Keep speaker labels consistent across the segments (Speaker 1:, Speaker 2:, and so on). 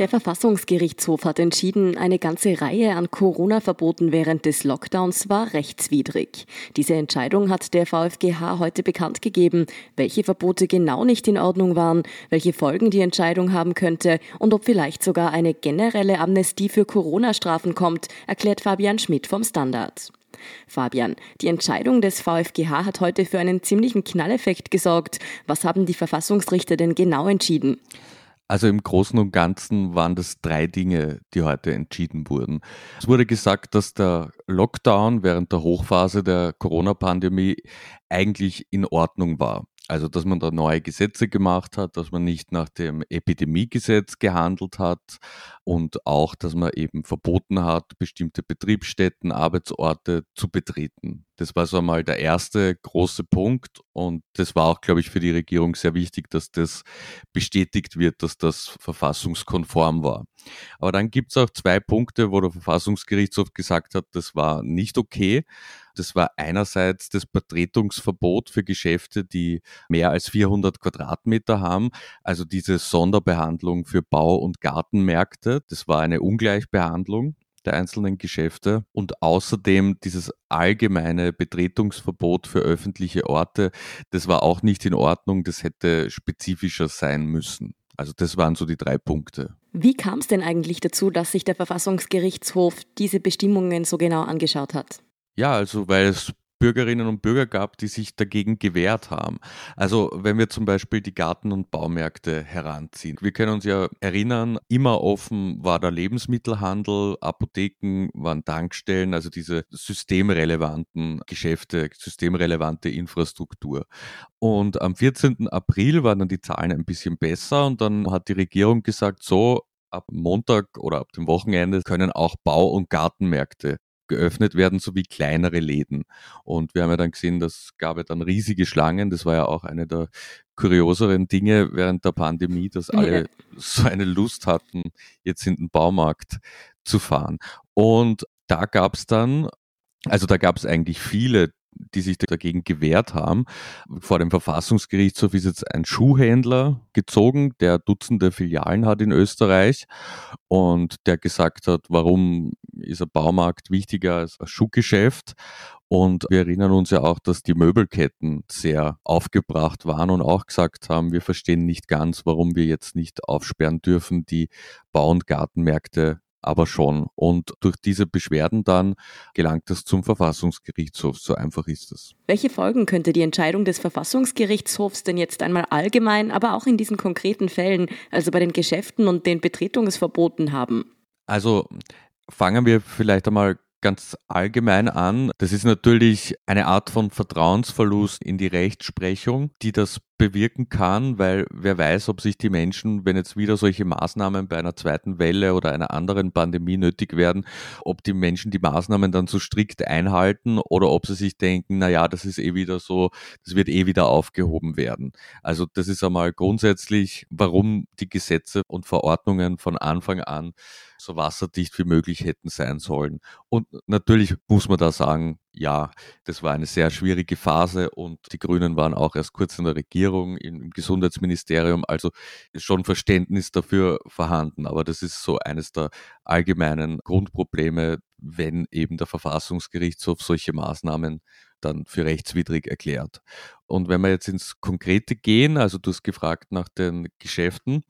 Speaker 1: Der Verfassungsgerichtshof hat entschieden, eine ganze Reihe an Corona-Verboten während des Lockdowns war rechtswidrig. Diese Entscheidung hat der VfGH heute bekannt gegeben, welche Verbote genau nicht in Ordnung waren, welche Folgen die Entscheidung haben könnte und ob vielleicht sogar eine generelle Amnestie für Corona-Strafen kommt, erklärt Fabian Schmidt vom Standard. Fabian, die Entscheidung des VfGH hat heute für einen ziemlichen Knalleffekt gesorgt. Was haben die Verfassungsrichter denn genau entschieden?
Speaker 2: Also im Großen und Ganzen waren das drei Dinge, die heute entschieden wurden. Es wurde gesagt, dass der Lockdown während der Hochphase der Corona-Pandemie eigentlich in Ordnung war. Also, dass man da neue Gesetze gemacht hat, dass man nicht nach dem Epidemiegesetz gehandelt hat und auch, dass man eben verboten hat, bestimmte Betriebsstätten, Arbeitsorte zu betreten. Das war so einmal der erste große Punkt und das war auch, glaube ich, für die Regierung sehr wichtig, dass das bestätigt wird, dass das verfassungskonform war. Aber dann gibt es auch zwei Punkte, wo der Verfassungsgerichtshof gesagt hat, das war nicht okay. Das war einerseits das Betretungsverbot für Geschäfte, die mehr als 400 Quadratmeter haben, also diese Sonderbehandlung für Bau- und Gartenmärkte. Das war eine Ungleichbehandlung der einzelnen Geschäfte und außerdem dieses allgemeine Betretungsverbot für öffentliche Orte, das war auch nicht in Ordnung, das hätte spezifischer sein müssen. Also das waren so die drei Punkte.
Speaker 1: Wie kam es denn eigentlich dazu, dass sich der Verfassungsgerichtshof diese Bestimmungen so genau angeschaut hat?
Speaker 2: Ja, also weil es Bürgerinnen und Bürger gab, die sich dagegen gewehrt haben. Also wenn wir zum Beispiel die Garten- und Baumärkte heranziehen. Wir können uns ja erinnern, immer offen war der Lebensmittelhandel, Apotheken waren Tankstellen, also diese systemrelevanten Geschäfte, systemrelevante Infrastruktur. Und am 14. April waren dann die Zahlen ein bisschen besser und dann hat die Regierung gesagt, so, ab Montag oder ab dem Wochenende können auch Bau- und Gartenmärkte geöffnet werden, sowie kleinere Läden. Und wir haben ja dann gesehen, das gab ja dann riesige Schlangen. Das war ja auch eine der kurioseren Dinge während der Pandemie, dass alle ja. so eine Lust hatten, jetzt in den Baumarkt zu fahren. Und da gab es dann, also da gab es eigentlich viele die sich dagegen gewehrt haben. Vor dem Verfassungsgerichtshof ist jetzt ein Schuhhändler gezogen, der Dutzende Filialen hat in Österreich und der gesagt hat, warum ist ein Baumarkt wichtiger als ein Schuhgeschäft? Und wir erinnern uns ja auch, dass die Möbelketten sehr aufgebracht waren und auch gesagt haben, wir verstehen nicht ganz, warum wir jetzt nicht aufsperren dürfen, die Bau- und Gartenmärkte aber schon. Und durch diese Beschwerden dann gelangt es zum Verfassungsgerichtshof. So einfach ist es.
Speaker 1: Welche Folgen könnte die Entscheidung des Verfassungsgerichtshofs denn jetzt einmal allgemein, aber auch in diesen konkreten Fällen, also bei den Geschäften und den Betretungsverboten haben?
Speaker 2: Also fangen wir vielleicht einmal ganz allgemein an. Das ist natürlich eine Art von Vertrauensverlust in die Rechtsprechung, die das bewirken kann, weil wer weiß, ob sich die Menschen, wenn jetzt wieder solche Maßnahmen bei einer zweiten Welle oder einer anderen Pandemie nötig werden, ob die Menschen die Maßnahmen dann so strikt einhalten oder ob sie sich denken, na ja, das ist eh wieder so, das wird eh wieder aufgehoben werden. Also das ist einmal grundsätzlich, warum die Gesetze und Verordnungen von Anfang an so wasserdicht wie möglich hätten sein sollen. Und natürlich muss man da sagen, ja, das war eine sehr schwierige Phase und die Grünen waren auch erst kurz in der Regierung, im Gesundheitsministerium, also ist schon Verständnis dafür vorhanden. Aber das ist so eines der allgemeinen Grundprobleme, wenn eben der Verfassungsgerichtshof solche Maßnahmen dann für rechtswidrig erklärt. Und wenn wir jetzt ins Konkrete gehen, also du hast gefragt nach den Geschäften,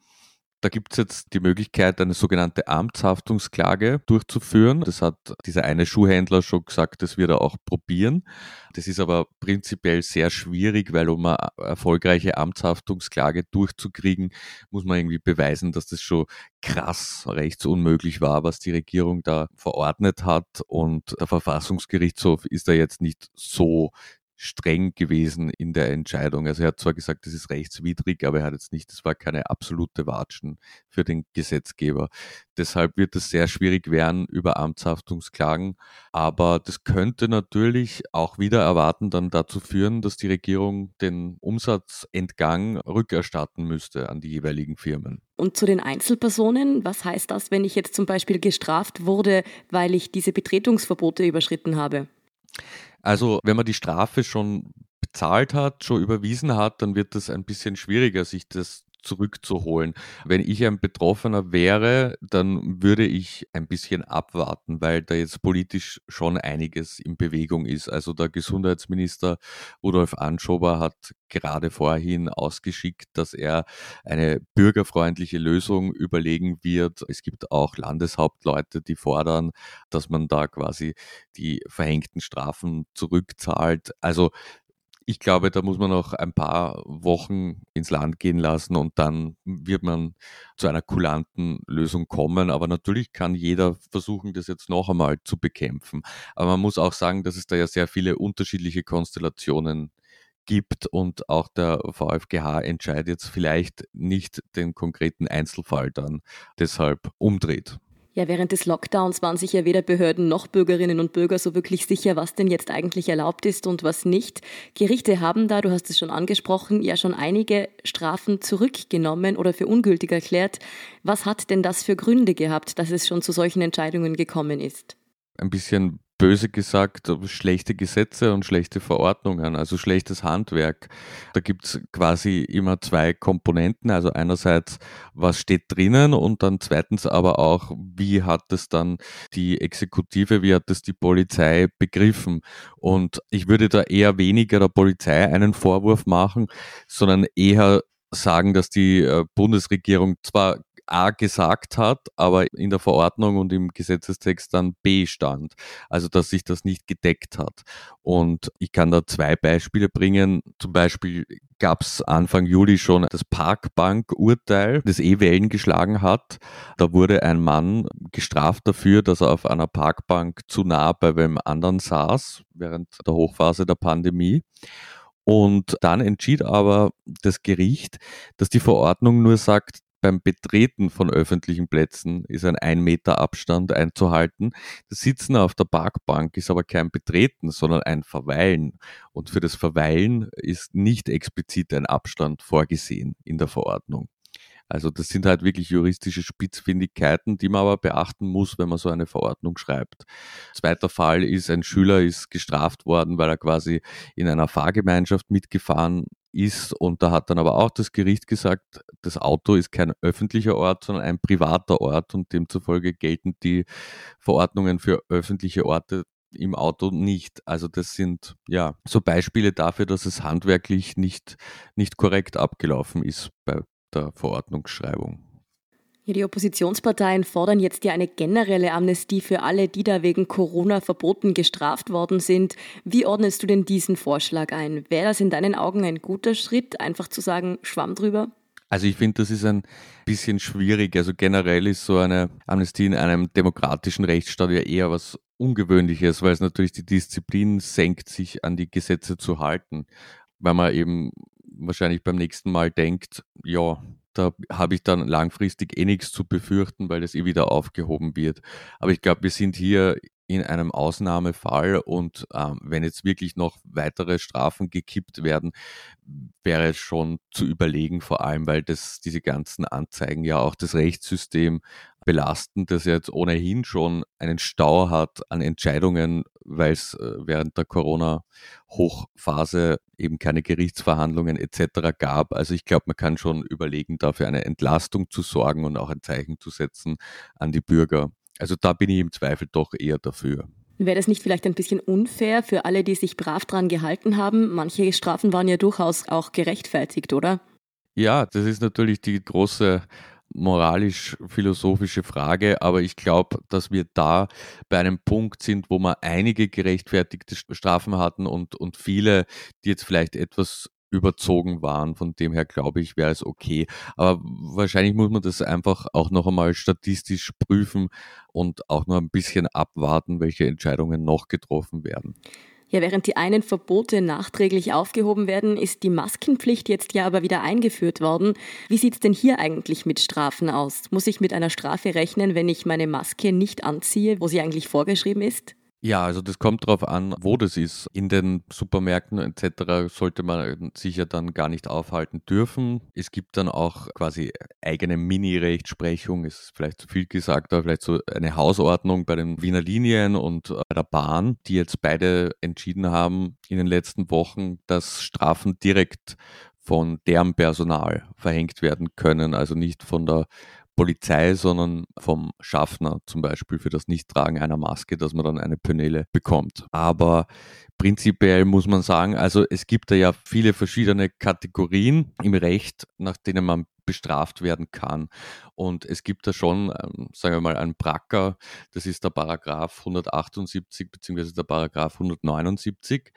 Speaker 2: da gibt es jetzt die Möglichkeit, eine sogenannte Amtshaftungsklage durchzuführen. Das hat dieser eine Schuhhändler schon gesagt, das wird er auch probieren. Das ist aber prinzipiell sehr schwierig, weil um eine erfolgreiche Amtshaftungsklage durchzukriegen, muss man irgendwie beweisen, dass das schon krass rechtsunmöglich war, was die Regierung da verordnet hat. Und der Verfassungsgerichtshof ist da jetzt nicht so streng gewesen in der Entscheidung. Also er hat zwar gesagt, das ist rechtswidrig, aber er hat jetzt nicht, das war keine absolute Watschen für den Gesetzgeber. Deshalb wird es sehr schwierig werden über Amtshaftungsklagen. Aber das könnte natürlich auch wieder erwarten dann dazu führen, dass die Regierung den Umsatzentgang rückerstatten müsste an die jeweiligen Firmen.
Speaker 1: Und zu den Einzelpersonen, was heißt das, wenn ich jetzt zum Beispiel gestraft wurde, weil ich diese Betretungsverbote überschritten habe?
Speaker 2: Also wenn man die Strafe schon bezahlt hat, schon überwiesen hat, dann wird es ein bisschen schwieriger, sich das zurückzuholen. Wenn ich ein Betroffener wäre, dann würde ich ein bisschen abwarten, weil da jetzt politisch schon einiges in Bewegung ist. Also der Gesundheitsminister Rudolf Anschober hat gerade vorhin ausgeschickt, dass er eine bürgerfreundliche Lösung überlegen wird. Es gibt auch Landeshauptleute, die fordern, dass man da quasi die verhängten Strafen zurückzahlt. Also ich glaube, da muss man noch ein paar Wochen ins Land gehen lassen und dann wird man zu einer kulanten Lösung kommen. Aber natürlich kann jeder versuchen, das jetzt noch einmal zu bekämpfen. Aber man muss auch sagen, dass es da ja sehr viele unterschiedliche Konstellationen gibt und auch der VfGH entscheidet jetzt vielleicht nicht den konkreten Einzelfall dann deshalb umdreht.
Speaker 1: Ja, während des Lockdowns waren sich ja weder Behörden noch Bürgerinnen und Bürger so wirklich sicher, was denn jetzt eigentlich erlaubt ist und was nicht. Gerichte haben da, du hast es schon angesprochen, ja schon einige Strafen zurückgenommen oder für ungültig erklärt. Was hat denn das für Gründe gehabt, dass es schon zu solchen Entscheidungen gekommen ist?
Speaker 2: Ein bisschen böse gesagt, schlechte Gesetze und schlechte Verordnungen, also schlechtes Handwerk. Da gibt es quasi immer zwei Komponenten. Also einerseits, was steht drinnen und dann zweitens aber auch, wie hat es dann die Exekutive, wie hat es die Polizei begriffen. Und ich würde da eher weniger der Polizei einen Vorwurf machen, sondern eher sagen, dass die äh, Bundesregierung zwar A gesagt hat, aber in der Verordnung und im Gesetzestext dann B stand. Also dass sich das nicht gedeckt hat. Und ich kann da zwei Beispiele bringen. Zum Beispiel gab es Anfang Juli schon das Parkbank-Urteil, das eh Wellen geschlagen hat. Da wurde ein Mann gestraft dafür, dass er auf einer Parkbank zu nah bei wem anderen saß während der Hochphase der Pandemie. Und dann entschied aber das Gericht, dass die Verordnung nur sagt, beim Betreten von öffentlichen Plätzen ist ein ein Meter Abstand einzuhalten. Das Sitzen auf der Parkbank ist aber kein Betreten, sondern ein Verweilen. Und für das Verweilen ist nicht explizit ein Abstand vorgesehen in der Verordnung. Also das sind halt wirklich juristische Spitzfindigkeiten, die man aber beachten muss, wenn man so eine Verordnung schreibt. Zweiter Fall ist, ein Schüler ist gestraft worden, weil er quasi in einer Fahrgemeinschaft mitgefahren ist und da hat dann aber auch das Gericht gesagt, das Auto ist kein öffentlicher Ort, sondern ein privater Ort und demzufolge gelten die Verordnungen für öffentliche Orte im Auto nicht. Also das sind ja so Beispiele dafür, dass es handwerklich nicht, nicht korrekt abgelaufen ist bei der Verordnungsschreibung.
Speaker 1: Die Oppositionsparteien fordern jetzt ja eine generelle Amnestie für alle, die da wegen Corona verboten gestraft worden sind. Wie ordnest du denn diesen Vorschlag ein? Wäre das in deinen Augen ein guter Schritt, einfach zu sagen, Schwamm drüber?
Speaker 2: Also ich finde, das ist ein bisschen schwierig. Also generell ist so eine Amnestie in einem demokratischen Rechtsstaat ja eher was Ungewöhnliches, weil es natürlich die Disziplin senkt, sich an die Gesetze zu halten, weil man eben wahrscheinlich beim nächsten Mal denkt, ja, da habe ich dann langfristig eh nichts zu befürchten, weil das eh wieder aufgehoben wird. Aber ich glaube, wir sind hier in einem Ausnahmefall und ähm, wenn jetzt wirklich noch weitere Strafen gekippt werden, wäre es schon zu überlegen, vor allem weil das diese ganzen Anzeigen ja auch das Rechtssystem belasten, das jetzt ohnehin schon einen Stau hat an Entscheidungen, weil es äh, während der Corona-Hochphase eben keine Gerichtsverhandlungen etc. gab. Also ich glaube, man kann schon überlegen, dafür eine Entlastung zu sorgen und auch ein Zeichen zu setzen an die Bürger. Also da bin ich im Zweifel doch eher dafür.
Speaker 1: Wäre das nicht vielleicht ein bisschen unfair für alle, die sich brav dran gehalten haben? Manche Strafen waren ja durchaus auch gerechtfertigt, oder?
Speaker 2: Ja, das ist natürlich die große moralisch-philosophische Frage, aber ich glaube, dass wir da bei einem Punkt sind, wo wir einige gerechtfertigte Strafen hatten und, und viele, die jetzt vielleicht etwas überzogen waren. Von dem her glaube ich, wäre es okay. Aber wahrscheinlich muss man das einfach auch noch einmal statistisch prüfen und auch noch ein bisschen abwarten, welche Entscheidungen noch getroffen werden.
Speaker 1: Ja, während die einen Verbote nachträglich aufgehoben werden, ist die Maskenpflicht jetzt ja aber wieder eingeführt worden. Wie sieht es denn hier eigentlich mit Strafen aus? Muss ich mit einer Strafe rechnen, wenn ich meine Maske nicht anziehe, wo sie eigentlich vorgeschrieben ist?
Speaker 2: Ja, also das kommt darauf an, wo das ist. In den Supermärkten etc. sollte man sich ja dann gar nicht aufhalten dürfen. Es gibt dann auch quasi eigene Mini-Rechtsprechung, ist vielleicht zu viel gesagt, aber vielleicht so eine Hausordnung bei den Wiener Linien und bei der Bahn, die jetzt beide entschieden haben in den letzten Wochen, dass Strafen direkt von deren Personal verhängt werden können, also nicht von der Polizei, sondern vom Schaffner zum Beispiel für das Nichttragen einer Maske, dass man dann eine Penele bekommt. Aber prinzipiell muss man sagen, also es gibt da ja viele verschiedene Kategorien im Recht, nach denen man bestraft werden kann. Und es gibt da schon, ähm, sagen wir mal, einen Bracker, das ist der Paragraph 178 bzw. der Paragraph 179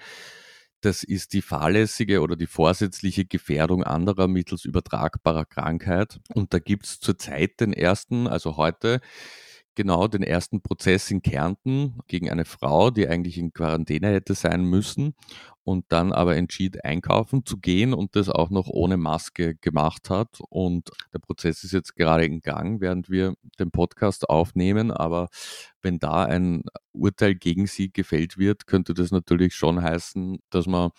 Speaker 2: das ist die fahrlässige oder die vorsätzliche Gefährdung anderer mittels übertragbarer Krankheit. Und da gibt es zurzeit den ersten, also heute, genau den ersten Prozess in Kärnten gegen eine Frau, die eigentlich in Quarantäne hätte sein müssen und dann aber entschied, einkaufen zu gehen und das auch noch ohne Maske gemacht hat. Und der Prozess ist jetzt gerade in Gang, während wir den Podcast aufnehmen. Aber wenn da ein Urteil gegen sie gefällt wird, könnte das natürlich schon heißen, dass man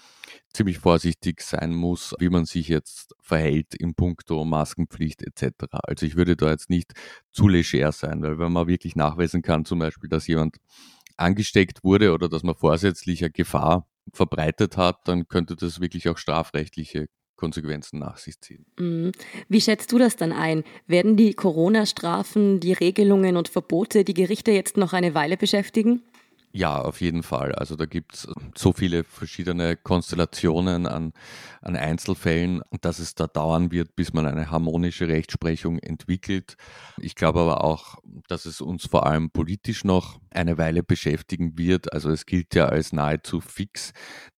Speaker 2: ziemlich vorsichtig sein muss, wie man sich jetzt verhält in puncto Maskenpflicht etc. Also ich würde da jetzt nicht zu leger sein, weil wenn man wirklich nachweisen kann, zum Beispiel, dass jemand angesteckt wurde oder dass man vorsätzlicher Gefahr verbreitet hat, dann könnte das wirklich auch strafrechtliche Konsequenzen nach sich ziehen.
Speaker 1: Mhm. Wie schätzt du das dann ein? Werden die Corona-Strafen, die Regelungen und Verbote die Gerichte jetzt noch eine Weile beschäftigen?
Speaker 2: Ja, auf jeden Fall. Also da gibt es so viele verschiedene Konstellationen an, an Einzelfällen, dass es da dauern wird, bis man eine harmonische Rechtsprechung entwickelt. Ich glaube aber auch, dass es uns vor allem politisch noch eine Weile beschäftigen wird. Also es gilt ja als nahezu fix,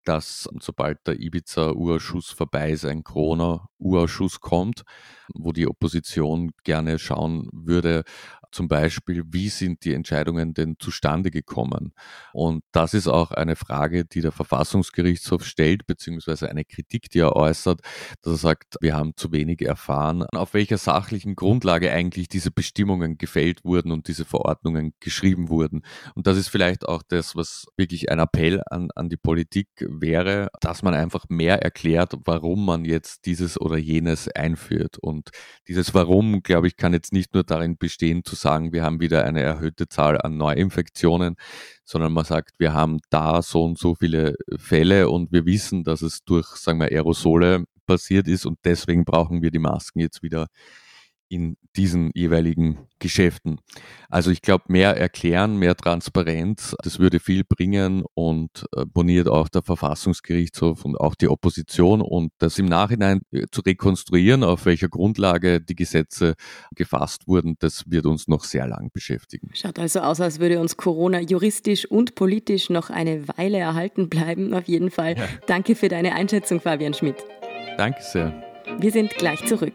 Speaker 2: dass sobald der Ibiza-Urausschuss vorbei ist, ein Corona-Urausschuss kommt, wo die Opposition gerne schauen würde, zum Beispiel, wie sind die Entscheidungen denn zustande gekommen? Und das ist auch eine Frage, die der Verfassungsgerichtshof stellt, beziehungsweise eine Kritik, die er äußert, dass er sagt, wir haben zu wenig erfahren, auf welcher sachlichen Grundlage eigentlich diese Bestimmungen gefällt wurden und diese Verordnungen geschrieben wurden. Und das ist vielleicht auch das, was wirklich ein Appell an, an die Politik wäre, dass man einfach mehr erklärt, warum man jetzt dieses oder jenes einführt. Und dieses Warum, glaube ich, kann jetzt nicht nur darin bestehen, zu sagen, wir haben wieder eine erhöhte Zahl an Neuinfektionen, sondern man sagt, wir haben da so und so viele Fälle und wir wissen, dass es durch, sagen wir, Aerosole passiert ist und deswegen brauchen wir die Masken jetzt wieder in diesen jeweiligen Geschäften. Also ich glaube, mehr erklären, mehr Transparenz, das würde viel bringen und äh, boniert auch der Verfassungsgerichtshof und auch die Opposition und das im Nachhinein äh, zu rekonstruieren, auf welcher Grundlage die Gesetze gefasst wurden, das wird uns noch sehr lang beschäftigen.
Speaker 1: Schaut also aus, als würde uns Corona juristisch und politisch noch eine Weile erhalten bleiben, auf jeden Fall. Ja. Danke für deine Einschätzung, Fabian Schmidt.
Speaker 2: Danke sehr.
Speaker 1: Wir sind gleich zurück.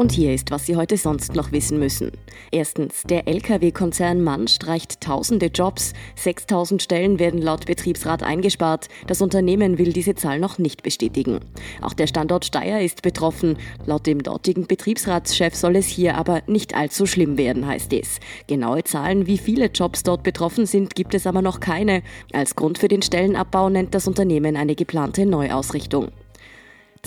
Speaker 1: Und hier ist, was Sie heute sonst noch wissen müssen. Erstens, der Lkw-Konzern Mann streicht tausende Jobs. 6000 Stellen werden laut Betriebsrat eingespart. Das Unternehmen will diese Zahl noch nicht bestätigen. Auch der Standort Steyr ist betroffen. Laut dem dortigen Betriebsratschef soll es hier aber nicht allzu schlimm werden, heißt es. Genaue Zahlen, wie viele Jobs dort betroffen sind, gibt es aber noch keine. Als Grund für den Stellenabbau nennt das Unternehmen eine geplante Neuausrichtung.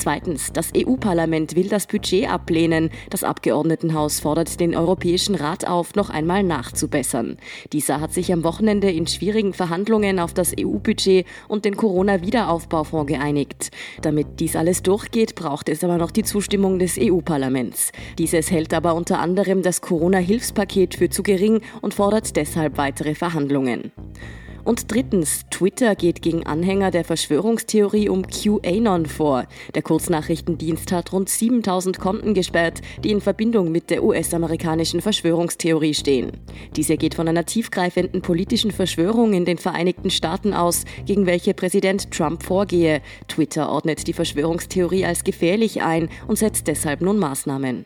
Speaker 1: Zweitens, das EU-Parlament will das Budget ablehnen. Das Abgeordnetenhaus fordert den Europäischen Rat auf, noch einmal nachzubessern. Dieser hat sich am Wochenende in schwierigen Verhandlungen auf das EU-Budget und den Corona-Wiederaufbaufonds geeinigt. Damit dies alles durchgeht, braucht es aber noch die Zustimmung des EU-Parlaments. Dieses hält aber unter anderem das Corona-Hilfspaket für zu gering und fordert deshalb weitere Verhandlungen. Und drittens, Twitter geht gegen Anhänger der Verschwörungstheorie um QAnon vor. Der Kurznachrichtendienst hat rund 7000 Konten gesperrt, die in Verbindung mit der US-amerikanischen Verschwörungstheorie stehen. Diese geht von einer tiefgreifenden politischen Verschwörung in den Vereinigten Staaten aus, gegen welche Präsident Trump vorgehe. Twitter ordnet die Verschwörungstheorie als gefährlich ein und setzt deshalb nun Maßnahmen.